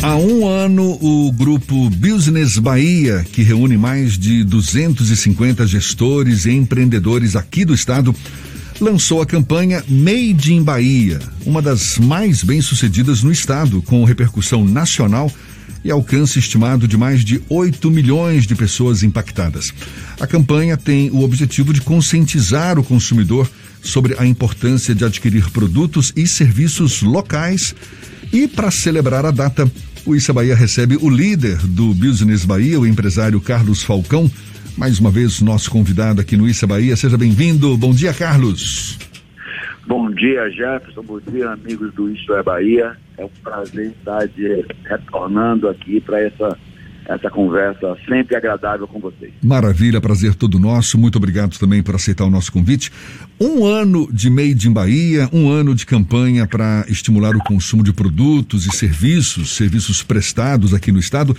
Há um ano, o grupo Business Bahia, que reúne mais de 250 gestores e empreendedores aqui do estado, lançou a campanha Made in Bahia, uma das mais bem-sucedidas no estado, com repercussão nacional e alcance estimado de mais de 8 milhões de pessoas impactadas. A campanha tem o objetivo de conscientizar o consumidor sobre a importância de adquirir produtos e serviços locais e, para celebrar a data, o Issa Bahia recebe o líder do Business Bahia, o empresário Carlos Falcão. Mais uma vez, nosso convidado aqui no Issa Bahia. Seja bem-vindo. Bom dia, Carlos. Bom dia, Jefferson. Bom dia, amigos do Isso é Bahia. É um prazer estar de, retornando aqui para essa essa conversa sempre agradável com vocês. Maravilha, prazer todo nosso. Muito obrigado também por aceitar o nosso convite. Um ano de Made in Bahia, um ano de campanha para estimular o consumo de produtos e serviços, serviços prestados aqui no estado.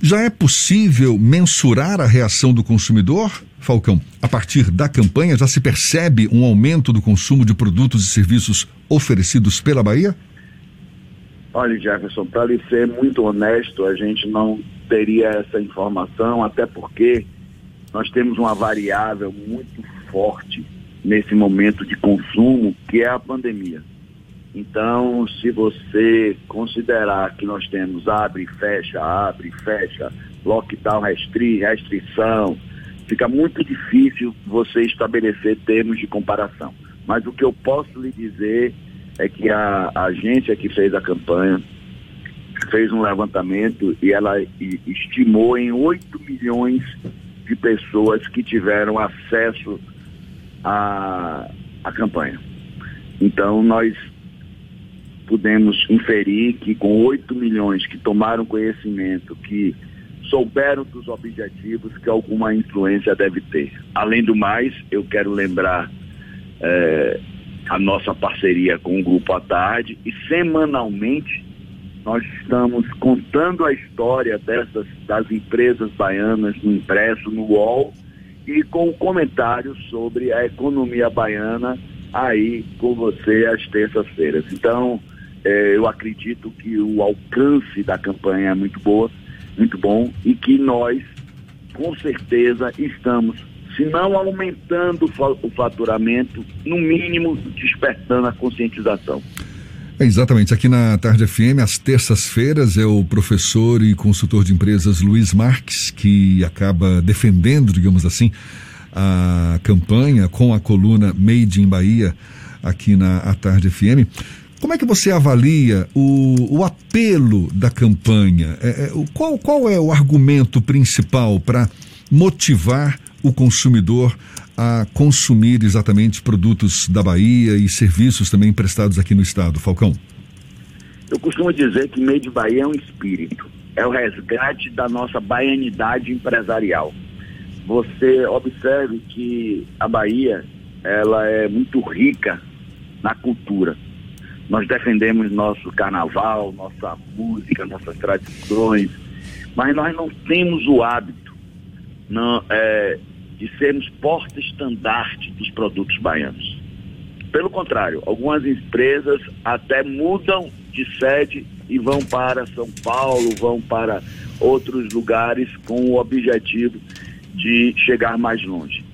Já é possível mensurar a reação do consumidor, Falcão? A partir da campanha, já se percebe um aumento do consumo de produtos e serviços oferecidos pela Bahia? Olha, Jefferson, para lhe ser muito honesto, a gente não teria essa informação, até porque nós temos uma variável muito forte nesse momento de consumo, que é a pandemia. Então, se você considerar que nós temos abre, fecha, abre, fecha, lockdown, restri, restrição, fica muito difícil você estabelecer termos de comparação. Mas o que eu posso lhe dizer é que a, agência que fez a campanha fez um levantamento e ela estimou em 8 milhões de pessoas que tiveram acesso à, à campanha. Então, nós pudemos inferir que com 8 milhões que tomaram conhecimento, que souberam dos objetivos, que alguma influência deve ter. Além do mais, eu quero lembrar é, a nossa parceria com o Grupo à Tarde e semanalmente nós estamos contando a história dessas das empresas baianas no impresso, no UOL, e com comentários sobre a economia baiana aí com você às terças-feiras. Então, eh, eu acredito que o alcance da campanha é muito boa, muito bom, e que nós, com certeza, estamos, se não aumentando o faturamento, no mínimo despertando a conscientização. É exatamente. Aqui na Tarde FM, às terças-feiras, é o professor e consultor de empresas Luiz Marques, que acaba defendendo, digamos assim, a campanha com a coluna Made in Bahia aqui na a Tarde FM. Como é que você avalia o, o apelo da campanha? É, é, qual, qual é o argumento principal para motivar o consumidor a consumir exatamente produtos da Bahia e serviços também prestados aqui no estado, Falcão? Eu costumo dizer que Made Bahia é um espírito, é o resgate da nossa baianidade empresarial. Você observe que a Bahia ela é muito rica na cultura. Nós defendemos nosso carnaval, nossa música, nossas tradições, mas nós não temos o hábito não, é, de sermos porta-estandarte dos produtos baianos. Pelo contrário, algumas empresas até mudam de sede e vão para São Paulo, vão para outros lugares com o objetivo de chegar mais longe.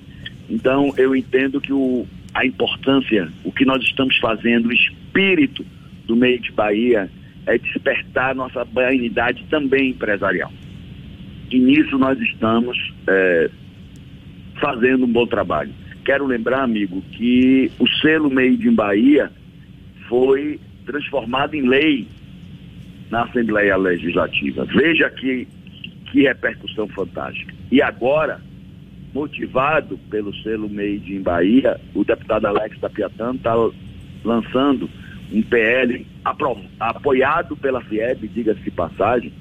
Então, eu entendo que o, a importância, o que nós estamos fazendo, o espírito do meio de Bahia é despertar nossa baianidade também empresarial. E nisso nós estamos é, fazendo um bom trabalho. Quero lembrar, amigo, que o selo Made in Bahia foi transformado em lei na Assembleia Legislativa. Veja que, que repercussão fantástica. E agora, motivado pelo selo Made in Bahia, o deputado Alex Tapiatan está lançando um PL apoiado pela FIEB, diga-se passagem,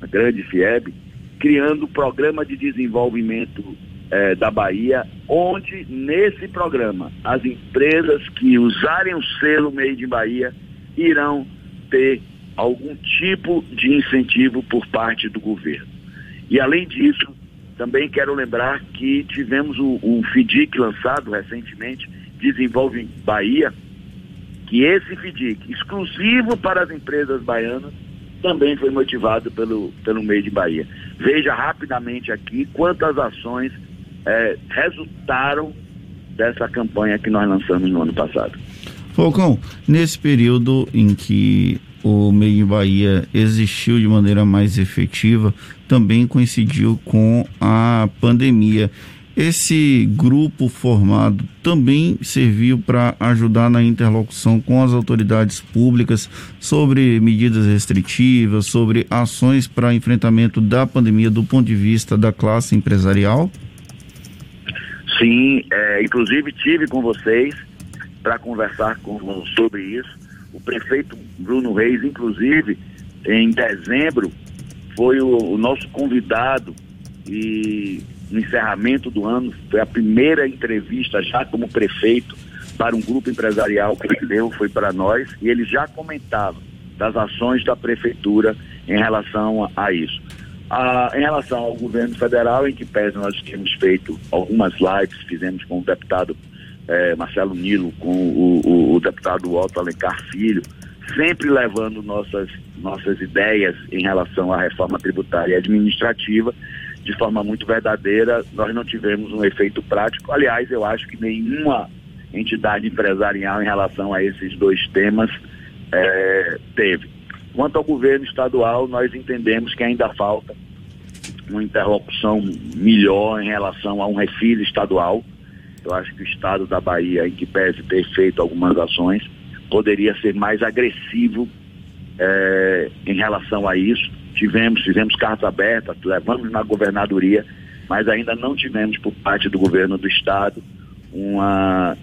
a grande FIEB, criando o Programa de Desenvolvimento é, da Bahia, onde nesse programa as empresas que usarem o selo Made in Bahia irão ter algum tipo de incentivo por parte do governo. E além disso, também quero lembrar que tivemos o, o FIDIC lançado recentemente, Desenvolve Bahia, que esse FIDIC, exclusivo para as empresas baianas, também foi motivado pelo, pelo meio de Bahia. Veja rapidamente aqui quantas ações é, resultaram dessa campanha que nós lançamos no ano passado. Falcão, nesse período em que o Meio Bahia existiu de maneira mais efetiva, também coincidiu com a pandemia. Esse grupo formado também serviu para ajudar na interlocução com as autoridades públicas sobre medidas restritivas, sobre ações para enfrentamento da pandemia do ponto de vista da classe empresarial? Sim, é, inclusive tive com vocês para conversar com, sobre isso. O prefeito Bruno Reis, inclusive, em dezembro, foi o, o nosso convidado e no encerramento do ano, foi a primeira entrevista já como prefeito para um grupo empresarial que ele deu, foi para nós, e ele já comentava das ações da prefeitura em relação a, a isso. Ah, em relação ao governo federal, em que pese nós tínhamos feito algumas lives, fizemos com o deputado eh, Marcelo Nilo, com o, o, o deputado Otto Alencar Filho, sempre levando nossas, nossas ideias em relação à reforma tributária e administrativa, de forma muito verdadeira, nós não tivemos um efeito prático. Aliás, eu acho que nenhuma entidade empresarial em relação a esses dois temas é, teve. Quanto ao governo estadual, nós entendemos que ainda falta uma interlocução melhor em relação a um refis estadual. Eu acho que o estado da Bahia, em que pese ter feito algumas ações, poderia ser mais agressivo é, em relação a isso tivemos, fizemos cartas abertas, levamos na governadoria, mas ainda não tivemos por parte do governo do estado uma,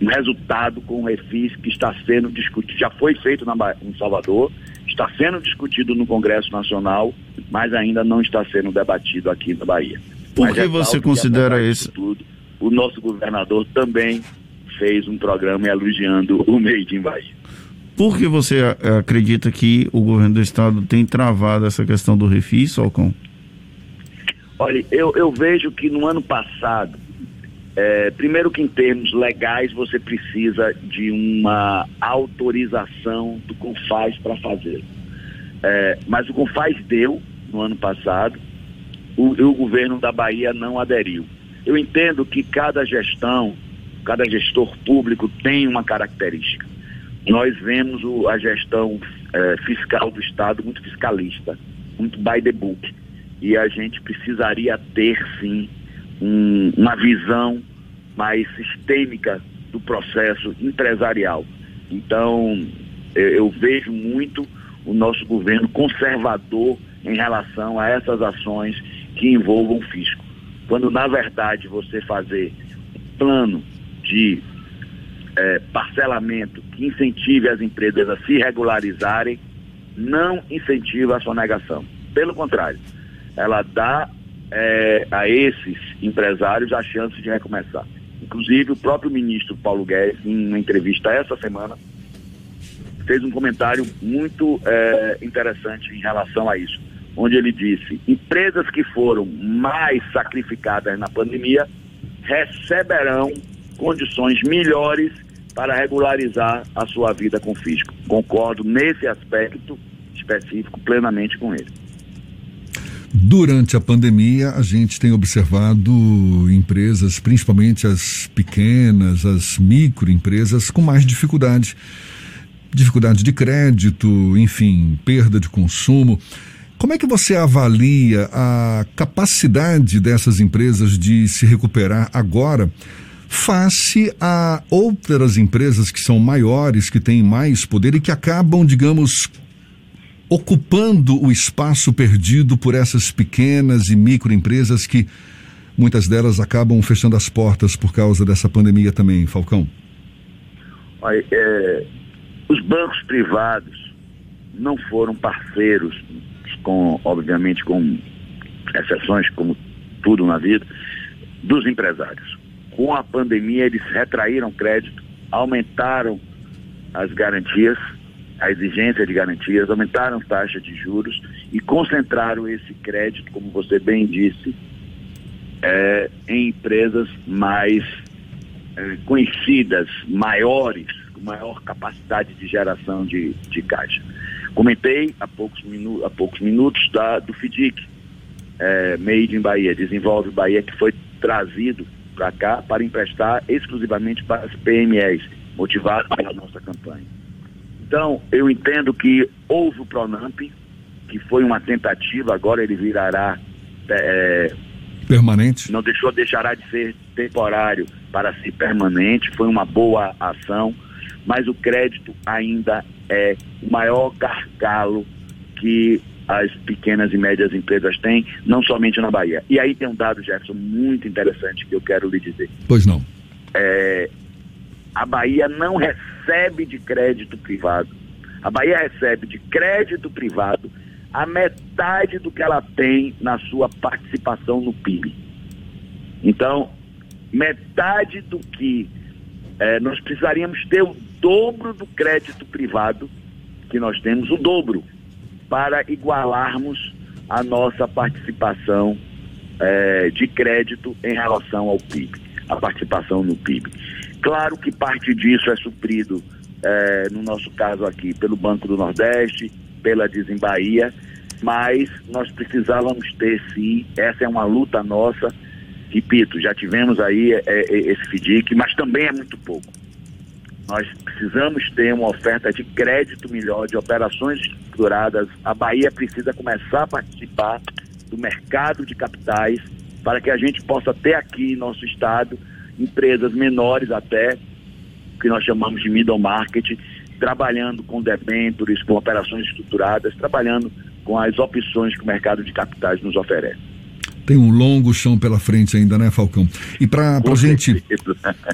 um resultado com o refis que está sendo discutido, já foi feito na, em Salvador, está sendo discutido no Congresso Nacional, mas ainda não está sendo debatido aqui na Bahia. Por que é você considera isso? Tudo, o nosso governador também fez um programa elogiando o Made in Bahia. Por que você eh, acredita que o governo do estado tem travado essa questão do refis, Falcão? Olha, eu, eu vejo que no ano passado, é, primeiro que em termos legais você precisa de uma autorização do Confaz para fazer. É, mas o Confaz deu no ano passado, o, o governo da Bahia não aderiu. Eu entendo que cada gestão, cada gestor público tem uma característica nós vemos o, a gestão é, fiscal do Estado muito fiscalista, muito by the book. E a gente precisaria ter, sim, um, uma visão mais sistêmica do processo empresarial. Então, eu, eu vejo muito o nosso governo conservador em relação a essas ações que envolvam o fisco. Quando, na verdade, você fazer um plano de é, parcelamento que incentive as empresas a se regularizarem, não incentiva a sonegação. Pelo contrário, ela dá é, a esses empresários a chance de recomeçar. Inclusive, o próprio ministro Paulo Guedes, em uma entrevista essa semana, fez um comentário muito é, interessante em relação a isso, onde ele disse: empresas que foram mais sacrificadas na pandemia receberão condições melhores para regularizar a sua vida com fisco. Concordo nesse aspecto específico plenamente com ele. Durante a pandemia, a gente tem observado empresas, principalmente as pequenas, as microempresas, com mais dificuldade. Dificuldade de crédito, enfim, perda de consumo. Como é que você avalia a capacidade dessas empresas de se recuperar agora? face a outras empresas que são maiores, que têm mais poder e que acabam, digamos, ocupando o espaço perdido por essas pequenas e microempresas que muitas delas acabam fechando as portas por causa dessa pandemia também, Falcão? Olha, é, os bancos privados não foram parceiros, com, obviamente com exceções como tudo na vida, dos empresários com a pandemia, eles retraíram crédito, aumentaram as garantias, a exigência de garantias, aumentaram taxas de juros e concentraram esse crédito, como você bem disse, é, em empresas mais é, conhecidas, maiores, com maior capacidade de geração de, de caixa. Comentei há poucos, minu há poucos minutos da, do FIDIC, é, Made in Bahia, Desenvolve Bahia, que foi trazido para cá para emprestar exclusivamente para as PMEs, motivado pela nossa campanha. Então, eu entendo que houve o Pronamp, que foi uma tentativa, agora ele virará é, permanente. Não deixou, deixará de ser temporário para ser permanente, foi uma boa ação, mas o crédito ainda é o maior gargalo que as pequenas e médias empresas têm, não somente na Bahia. E aí tem um dado, Jefferson, muito interessante que eu quero lhe dizer. Pois não. É, a Bahia não recebe de crédito privado. A Bahia recebe de crédito privado a metade do que ela tem na sua participação no PIB. Então, metade do que é, nós precisaríamos ter o dobro do crédito privado que nós temos, o dobro para igualarmos a nossa participação é, de crédito em relação ao PIB, a participação no PIB. Claro que parte disso é suprido, é, no nosso caso aqui, pelo Banco do Nordeste, pela Desembaía, mas nós precisávamos ter sim, essa é uma luta nossa, repito, já tivemos aí é, é esse FDIC, mas também é muito pouco. Nós precisamos ter uma oferta de crédito melhor, de operações estruturadas. A Bahia precisa começar a participar do mercado de capitais para que a gente possa ter aqui em nosso estado empresas menores até, que nós chamamos de middle market, trabalhando com debentures, com operações estruturadas, trabalhando com as opções que o mercado de capitais nos oferece. Tem um longo chão pela frente ainda, né, Falcão? E para a gente.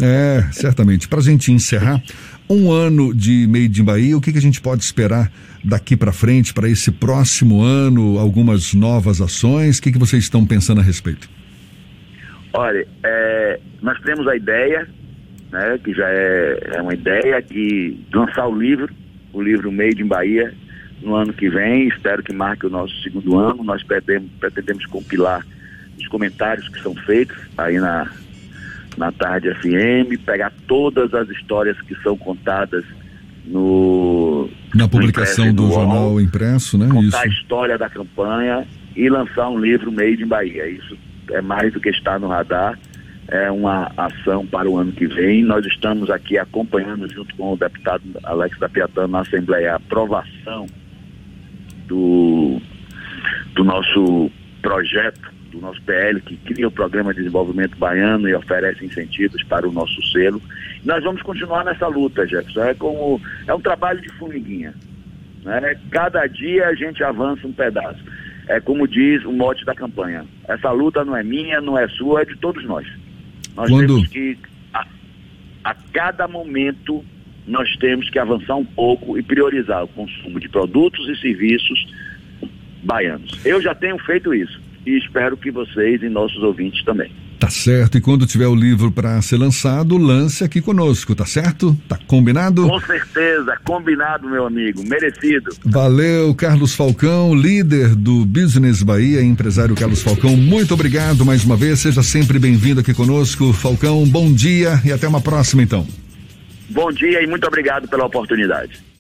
É, certamente. Para a gente encerrar, um ano de Made in Bahia, o que, que a gente pode esperar daqui para frente, para esse próximo ano? Algumas novas ações? O que, que vocês estão pensando a respeito? Olha, é, nós temos a ideia, né, que já é, é uma ideia, de lançar o livro, o livro Made in Bahia, no ano que vem. Espero que marque o nosso segundo ano. Nós pretendemos, pretendemos compilar os comentários que são feitos aí na, na Tarde FM, pegar todas as histórias que são contadas no na publicação no do, do jornal impresso, né? Contar Isso. a história da campanha e lançar um livro Made in Bahia. Isso é mais do que está no radar, é uma ação para o ano que vem. Nós estamos aqui acompanhando junto com o deputado Alex da Piatã na Assembleia a aprovação do, do nosso projeto do nosso PL, que cria o Programa de Desenvolvimento Baiano e oferece incentivos para o nosso selo. Nós vamos continuar nessa luta, Jefferson. É, como, é um trabalho de formiguinha. Né? Cada dia a gente avança um pedaço. É como diz o mote da campanha. Essa luta não é minha, não é sua, é de todos nós. Nós Quando... temos que, a, a cada momento, nós temos que avançar um pouco e priorizar o consumo de produtos e serviços baianos. Eu já tenho feito isso e espero que vocês e nossos ouvintes também. Tá certo. E quando tiver o livro para ser lançado, lance aqui conosco, tá certo? Tá combinado? Com certeza, combinado, meu amigo, merecido. Valeu, Carlos Falcão, líder do Business Bahia, empresário Carlos Falcão. Muito obrigado mais uma vez. Seja sempre bem-vindo aqui conosco, Falcão. Bom dia e até uma próxima, então. Bom dia e muito obrigado pela oportunidade.